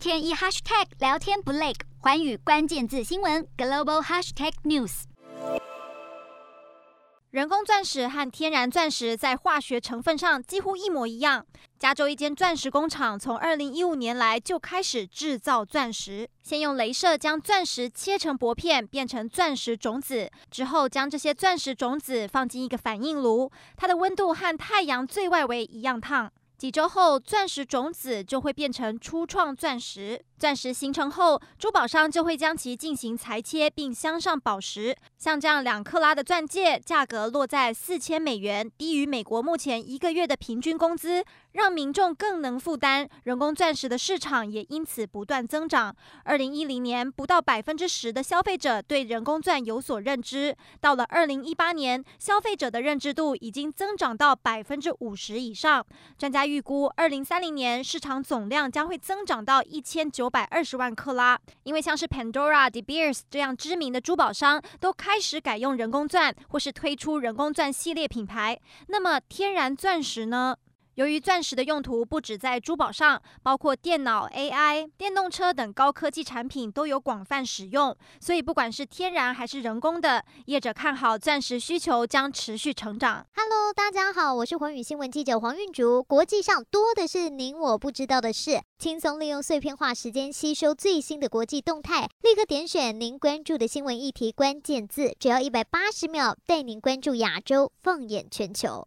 天一 hashtag 聊天不累，寰宇关键字新闻 global hashtag news。人工钻石和天然钻石在化学成分上几乎一模一样。加州一间钻石工厂从二零一五年来就开始制造钻石，先用镭射将钻石切成薄片，变成钻石种子，之后将这些钻石种子放进一个反应炉，它的温度和太阳最外围一样烫。几周后，钻石种子就会变成初创钻石。钻石形成后，珠宝商就会将其进行裁切并镶上宝石。像这样两克拉的钻戒，价格落在四千美元，低于美国目前一个月的平均工资，让民众更能负担。人工钻石的市场也因此不断增长。二零一零年，不到百分之十的消费者对人工钻有所认知，到了二零一八年，消费者的认知度已经增长到百分之五十以上。专家预估，二零三零年市场总量将会增长到一千九百二十万克拉，因为像是 Pandora、De Beers 这样知名的珠宝商都开始改用人工钻，或是推出人工钻系列品牌。那么天然钻石呢？由于钻石的用途不止在珠宝上，包括电脑、AI、电动车等高科技产品都有广泛使用，所以不管是天然还是人工的，业者看好钻石需求将持续成长。Hello，大家好，我是寰宇新闻记者黄韵竹。国际上多的是您我不知道的事，轻松利用碎片化时间吸收最新的国际动态，立刻点选您关注的新闻议题关键字，只要一百八十秒，带您关注亚洲，放眼全球。